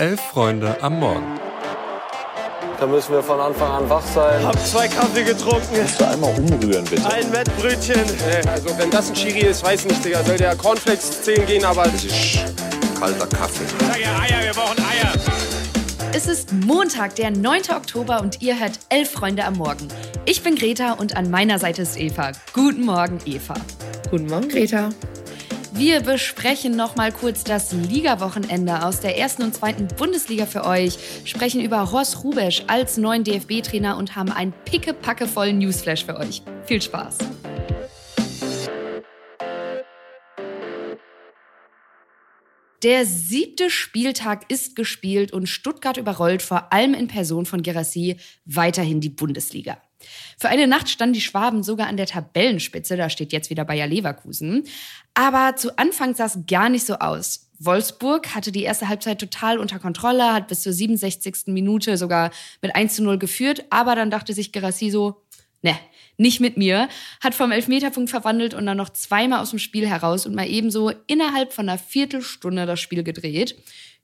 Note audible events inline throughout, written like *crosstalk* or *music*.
Elf Freunde am Morgen. Da müssen wir von Anfang an wach sein. Hab zwei Kaffee getrunken. Kannst du einmal umrühren, bitte? Ein Wettbrötchen. Also wenn das ein Chiri ist, weiß nicht, Digga. Soll der Cornflakes zählen gehen, aber... Das ist kalter Kaffee. Sag ja Eier, wir brauchen Eier. Es ist Montag, der 9. Oktober und ihr hört Elf Freunde am Morgen. Ich bin Greta und an meiner Seite ist Eva. Guten Morgen, Eva. Guten Morgen, Greta. Wir besprechen noch mal kurz das Liga-Wochenende aus der ersten und zweiten Bundesliga für euch, sprechen über Horst Rubesch als neuen DFB-Trainer und haben einen pickepackevollen Newsflash für euch. Viel Spaß! Der siebte Spieltag ist gespielt und Stuttgart überrollt vor allem in Person von Gerassi weiterhin die Bundesliga. Für eine Nacht standen die Schwaben sogar an der Tabellenspitze, da steht jetzt wieder Bayer Leverkusen. Aber zu Anfang sah es gar nicht so aus. Wolfsburg hatte die erste Halbzeit total unter Kontrolle, hat bis zur 67. Minute sogar mit 1 zu 0 geführt, aber dann dachte sich Gerassi so, ne, nicht mit mir, hat vom Elfmeterpunkt verwandelt und dann noch zweimal aus dem Spiel heraus und mal ebenso innerhalb von einer Viertelstunde das Spiel gedreht.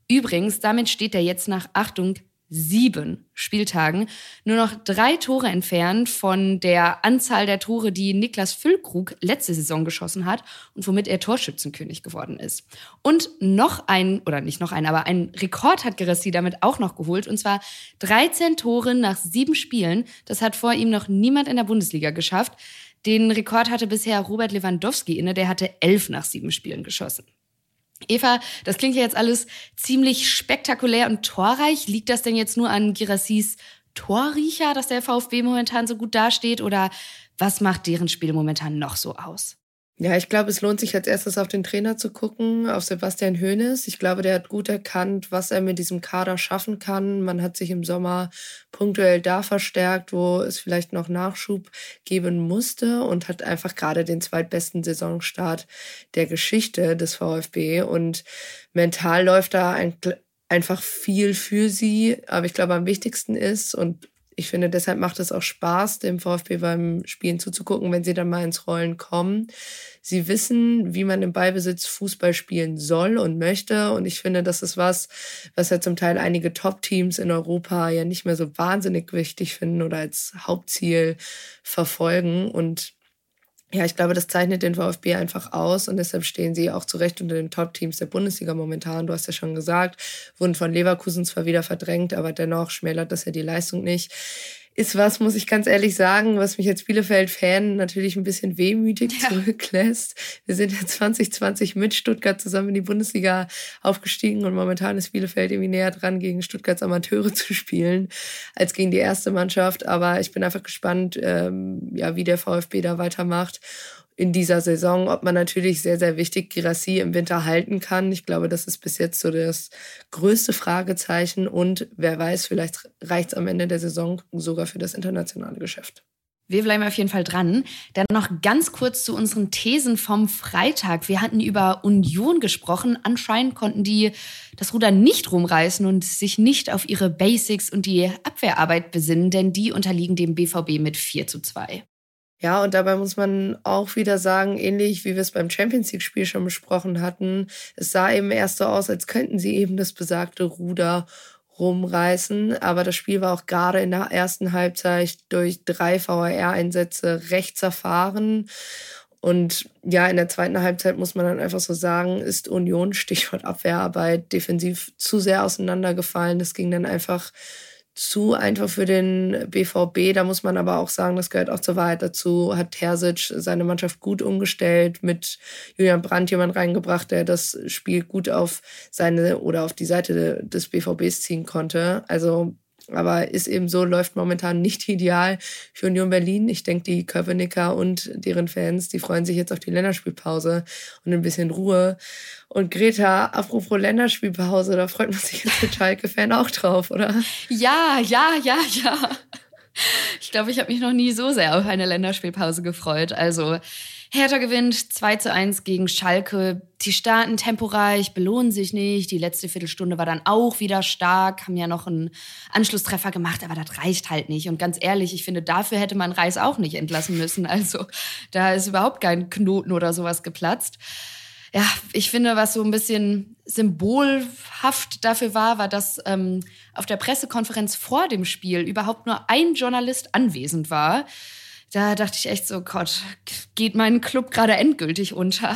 Übrigens, damit steht er jetzt nach Achtung sieben Spieltagen nur noch drei Tore entfernt von der Anzahl der Tore, die Niklas Füllkrug letzte Saison geschossen hat und womit er Torschützenkönig geworden ist. Und noch ein, oder nicht noch ein, aber ein Rekord hat Geressi damit auch noch geholt und zwar 13 Tore nach sieben Spielen. Das hat vor ihm noch niemand in der Bundesliga geschafft. Den Rekord hatte bisher Robert Lewandowski inne, der hatte elf nach sieben Spielen geschossen. Eva, das klingt ja jetzt alles ziemlich spektakulär und torreich. Liegt das denn jetzt nur an Girassis Torriecher, dass der VfB momentan so gut dasteht? Oder was macht deren Spiel momentan noch so aus? Ja, ich glaube, es lohnt sich als erstes auf den Trainer zu gucken, auf Sebastian Hoeneß. Ich glaube, der hat gut erkannt, was er mit diesem Kader schaffen kann. Man hat sich im Sommer punktuell da verstärkt, wo es vielleicht noch Nachschub geben musste und hat einfach gerade den zweitbesten Saisonstart der Geschichte des VfB. Und mental läuft da ein, einfach viel für sie. Aber ich glaube, am wichtigsten ist, und ich finde, deshalb macht es auch Spaß, dem VfB beim Spielen zuzugucken, wenn sie dann mal ins Rollen kommen. Sie wissen, wie man im Ballbesitz Fußball spielen soll und möchte. Und ich finde, das ist was, was ja zum Teil einige Top-Teams in Europa ja nicht mehr so wahnsinnig wichtig finden oder als Hauptziel verfolgen. Und ja, ich glaube, das zeichnet den VfB einfach aus und deshalb stehen sie auch zu Recht unter den Top-Teams der Bundesliga momentan. Du hast ja schon gesagt, wurden von Leverkusen zwar wieder verdrängt, aber dennoch schmälert das ja die Leistung nicht ist was, muss ich ganz ehrlich sagen, was mich als Bielefeld-Fan natürlich ein bisschen wehmütig ja. zurücklässt. Wir sind ja 2020 mit Stuttgart zusammen in die Bundesliga aufgestiegen und momentan ist Bielefeld irgendwie näher dran, gegen Stuttgarts Amateure zu spielen, als gegen die erste Mannschaft. Aber ich bin einfach gespannt, ähm, ja, wie der VfB da weitermacht in dieser Saison, ob man natürlich sehr, sehr wichtig Girassi im Winter halten kann. Ich glaube, das ist bis jetzt so das größte Fragezeichen und wer weiß, vielleicht reicht es am Ende der Saison sogar für das internationale Geschäft. Wir bleiben auf jeden Fall dran. Dann noch ganz kurz zu unseren Thesen vom Freitag. Wir hatten über Union gesprochen. Anscheinend konnten die das Ruder nicht rumreißen und sich nicht auf ihre Basics und die Abwehrarbeit besinnen, denn die unterliegen dem BVB mit 4 zu 2. Ja, und dabei muss man auch wieder sagen, ähnlich wie wir es beim Champions League-Spiel schon besprochen hatten, es sah eben erst so aus, als könnten sie eben das besagte Ruder rumreißen. Aber das Spiel war auch gerade in der ersten Halbzeit durch drei VAR-Einsätze recht zerfahren. Und ja, in der zweiten Halbzeit muss man dann einfach so sagen, ist Union, Stichwort Abwehrarbeit, defensiv zu sehr auseinandergefallen. Das ging dann einfach zu einfach für den BVB. Da muss man aber auch sagen, das gehört auch zur Wahrheit dazu, hat Terzic seine Mannschaft gut umgestellt, mit Julian Brandt jemand reingebracht, der das Spiel gut auf seine oder auf die Seite des BVBs ziehen konnte. Also aber ist eben so, läuft momentan nicht ideal für Union Berlin. Ich denke, die Köpenicker und deren Fans, die freuen sich jetzt auf die Länderspielpause und ein bisschen Ruhe. Und Greta, apropos Länderspielpause, da freut man sich jetzt als Schalke-Fan auch drauf, oder? Ja, ja, ja, ja. Ich glaube, ich habe mich noch nie so sehr auf eine Länderspielpause gefreut. Also Hertha gewinnt 2 zu 1 gegen Schalke. Die starten temporeich, belohnen sich nicht. Die letzte Viertelstunde war dann auch wieder stark, haben ja noch einen Anschlusstreffer gemacht, aber das reicht halt nicht. Und ganz ehrlich, ich finde, dafür hätte man Reis auch nicht entlassen müssen. *laughs* Also da ist überhaupt kein Knoten oder sowas geplatzt. Ja, ich finde, was so ein bisschen symbolhaft dafür war, war, dass ähm, auf der Pressekonferenz vor dem Spiel überhaupt nur ein Journalist anwesend war da dachte ich echt so, Gott, geht mein Club gerade endgültig unter.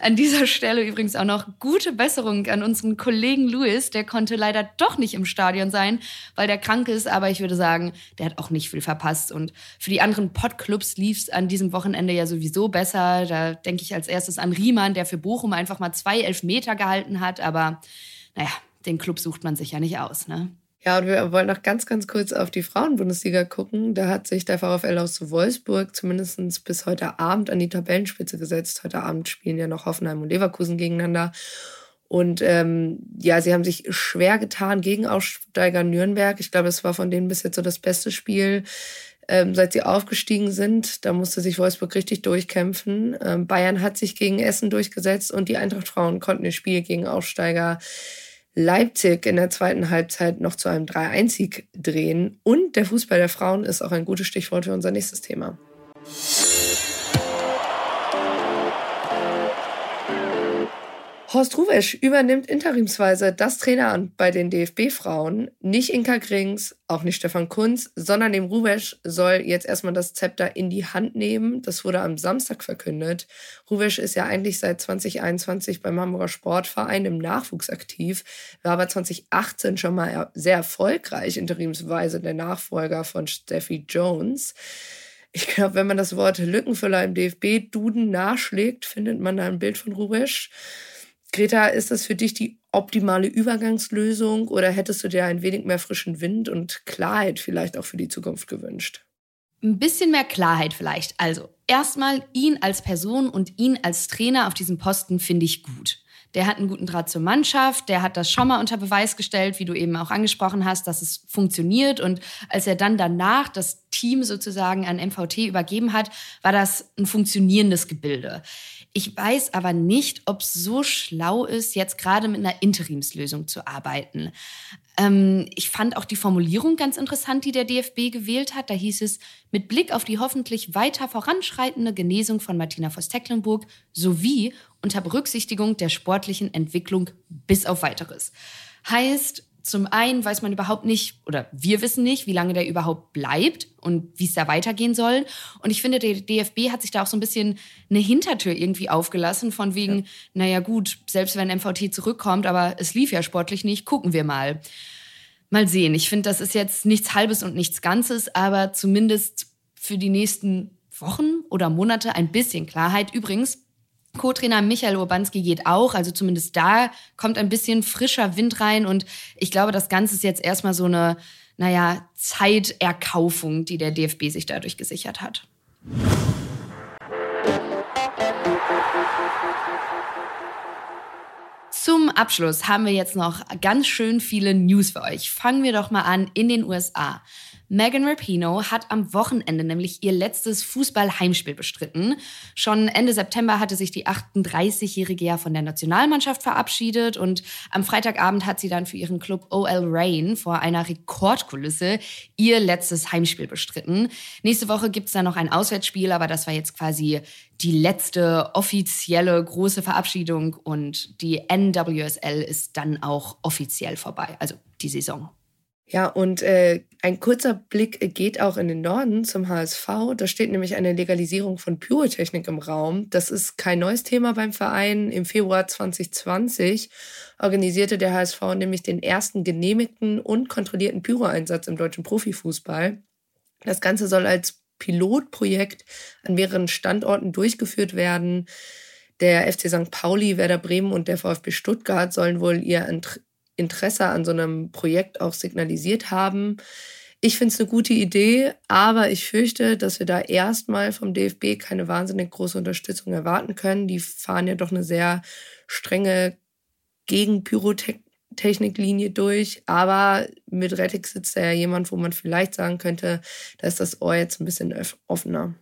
An dieser Stelle übrigens auch noch gute Besserung an unseren Kollegen Louis. Der konnte leider doch nicht im Stadion sein, weil der krank ist. Aber ich würde sagen, der hat auch nicht viel verpasst. Und für die anderen Podclubs lief es an diesem Wochenende ja sowieso besser. Da denke ich als erstes an Riemann, der für Bochum einfach mal zwei Elfmeter gehalten hat. Aber naja, den Club sucht man sich ja nicht aus, ne? Ja, und wir wollen noch ganz, ganz kurz auf die Frauenbundesliga gucken. Da hat sich der VfL aus Wolfsburg zumindest bis heute Abend an die Tabellenspitze gesetzt. Heute Abend spielen ja noch Hoffenheim und Leverkusen gegeneinander. Und ähm, ja, sie haben sich schwer getan gegen Aufsteiger Nürnberg. Ich glaube, es war von denen bis jetzt so das beste Spiel, ähm, seit sie aufgestiegen sind. Da musste sich Wolfsburg richtig durchkämpfen. Ähm, Bayern hat sich gegen Essen durchgesetzt und die Eintracht Frauen konnten ihr Spiel gegen Aufsteiger Leipzig in der zweiten Halbzeit noch zu einem 3-1-Sieg drehen. Und der Fußball der Frauen ist auch ein gutes Stichwort für unser nächstes Thema. Horst Ruwesch übernimmt interimsweise das Traineramt bei den DFB-Frauen. Nicht Inka Grings, auch nicht Stefan Kunz, sondern dem Ruwesch soll jetzt erstmal das Zepter in die Hand nehmen. Das wurde am Samstag verkündet. Ruwesch ist ja eigentlich seit 2021 beim Hamburger Sportverein im Nachwuchs aktiv, war aber 2018 schon mal sehr erfolgreich interimsweise der Nachfolger von Steffi Jones. Ich glaube, wenn man das Wort Lückenfüller im DFB-Duden nachschlägt, findet man da ein Bild von Ruwesch. Greta, ist das für dich die optimale Übergangslösung oder hättest du dir ein wenig mehr frischen Wind und Klarheit vielleicht auch für die Zukunft gewünscht? Ein bisschen mehr Klarheit vielleicht. Also erstmal ihn als Person und ihn als Trainer auf diesem Posten finde ich gut. Der hat einen guten Draht zur Mannschaft, der hat das schon mal unter Beweis gestellt, wie du eben auch angesprochen hast, dass es funktioniert. Und als er dann danach das Team sozusagen an MVT übergeben hat, war das ein funktionierendes Gebilde. Ich weiß aber nicht, ob es so schlau ist, jetzt gerade mit einer Interimslösung zu arbeiten. Ähm, ich fand auch die Formulierung ganz interessant, die der DFB gewählt hat. Da hieß es, mit Blick auf die hoffentlich weiter voranschreitende Genesung von Martina Voss-Tecklenburg sowie unter Berücksichtigung der sportlichen Entwicklung bis auf weiteres. Heißt, zum einen weiß man überhaupt nicht, oder wir wissen nicht, wie lange der überhaupt bleibt und wie es da weitergehen soll. Und ich finde, der DFB hat sich da auch so ein bisschen eine Hintertür irgendwie aufgelassen, von wegen, ja. naja gut, selbst wenn MVT zurückkommt, aber es lief ja sportlich nicht, gucken wir mal. Mal sehen. Ich finde, das ist jetzt nichts Halbes und nichts Ganzes, aber zumindest für die nächsten Wochen oder Monate ein bisschen Klarheit. Übrigens, Co-Trainer Michael Urbanski geht auch, also zumindest da kommt ein bisschen frischer Wind rein und ich glaube, das Ganze ist jetzt erstmal so eine, naja, Zeiterkaufung, die der DFB sich dadurch gesichert hat. Zum Abschluss haben wir jetzt noch ganz schön viele News für euch. Fangen wir doch mal an in den USA. Megan Rapino hat am Wochenende nämlich ihr letztes Fußball-Heimspiel bestritten. Schon Ende September hatte sich die 38-Jährige ja von der Nationalmannschaft verabschiedet und am Freitagabend hat sie dann für ihren Club OL Rain vor einer Rekordkulisse ihr letztes Heimspiel bestritten. Nächste Woche gibt es dann noch ein Auswärtsspiel, aber das war jetzt quasi die letzte offizielle große Verabschiedung und die NWSL ist dann auch offiziell vorbei, also die Saison. Ja, und äh, ein kurzer Blick geht auch in den Norden zum HSV. Da steht nämlich eine Legalisierung von Pyrotechnik im Raum. Das ist kein neues Thema beim Verein. Im Februar 2020 organisierte der HSV nämlich den ersten genehmigten und kontrollierten Pyroeinsatz im deutschen Profifußball. Das Ganze soll als Pilotprojekt an mehreren Standorten durchgeführt werden. Der FC St. Pauli, Werder Bremen und der VfB Stuttgart sollen wohl ihr Interesse an so einem Projekt auch signalisiert haben. Ich finde es eine gute Idee, aber ich fürchte, dass wir da erstmal vom DFB keine wahnsinnig große Unterstützung erwarten können. Die fahren ja doch eine sehr strenge Gegen-Pyrotechnik-Linie durch. Aber mit Rettig sitzt da ja jemand, wo man vielleicht sagen könnte, da ist das Ohr jetzt ein bisschen offener.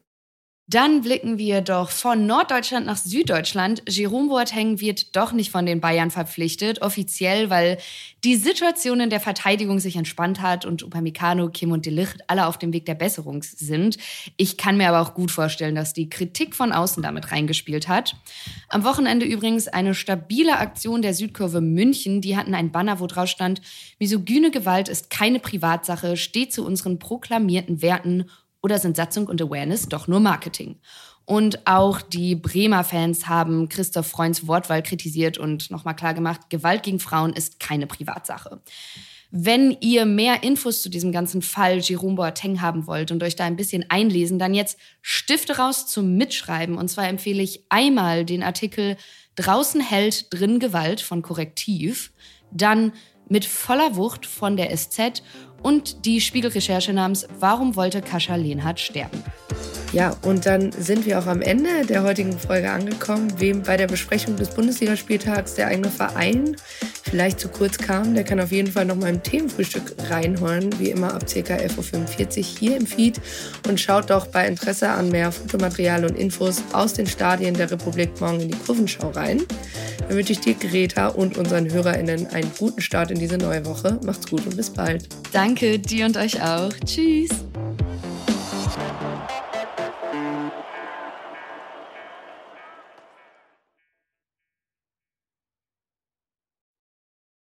Dann blicken wir doch von Norddeutschland nach Süddeutschland. Jerome Boateng wird doch nicht von den Bayern verpflichtet, offiziell, weil die Situation in der Verteidigung sich entspannt hat und Upamecano, Kim und Delicht alle auf dem Weg der Besserung sind. Ich kann mir aber auch gut vorstellen, dass die Kritik von außen damit reingespielt hat. Am Wochenende übrigens eine stabile Aktion der Südkurve München. Die hatten ein Banner, wo drauf stand, misogyne Gewalt ist keine Privatsache, steht zu unseren proklamierten Werten oder sind Satzung und Awareness doch nur Marketing? Und auch die Bremer Fans haben Christoph Freunds Wortwahl kritisiert und nochmal klargemacht, Gewalt gegen Frauen ist keine Privatsache. Wenn ihr mehr Infos zu diesem ganzen Fall Jerome Boateng haben wollt und euch da ein bisschen einlesen, dann jetzt Stifte raus zum Mitschreiben. Und zwar empfehle ich einmal den Artikel Draußen hält drin Gewalt von Korrektiv, dann mit voller Wucht von der SZ und die Spiegelrecherche namens Warum wollte Kascha Lehnhardt sterben? Ja, und dann sind wir auch am Ende der heutigen Folge angekommen. Wem bei der Besprechung des Bundesligaspieltags der eigene Verein vielleicht zu kurz kam, der kann auf jeden Fall noch mal im Themenfrühstück reinhören, wie immer ab ca. 11.45 Uhr hier im Feed. Und schaut doch bei Interesse an mehr Fotomaterial und Infos aus den Stadien der Republik morgen in die Kurvenschau rein. Dann wünsche ich dir, Greta, und unseren HörerInnen einen guten Start in diese neue Woche. Macht's gut und bis bald. Danke, dir und euch auch. Tschüss.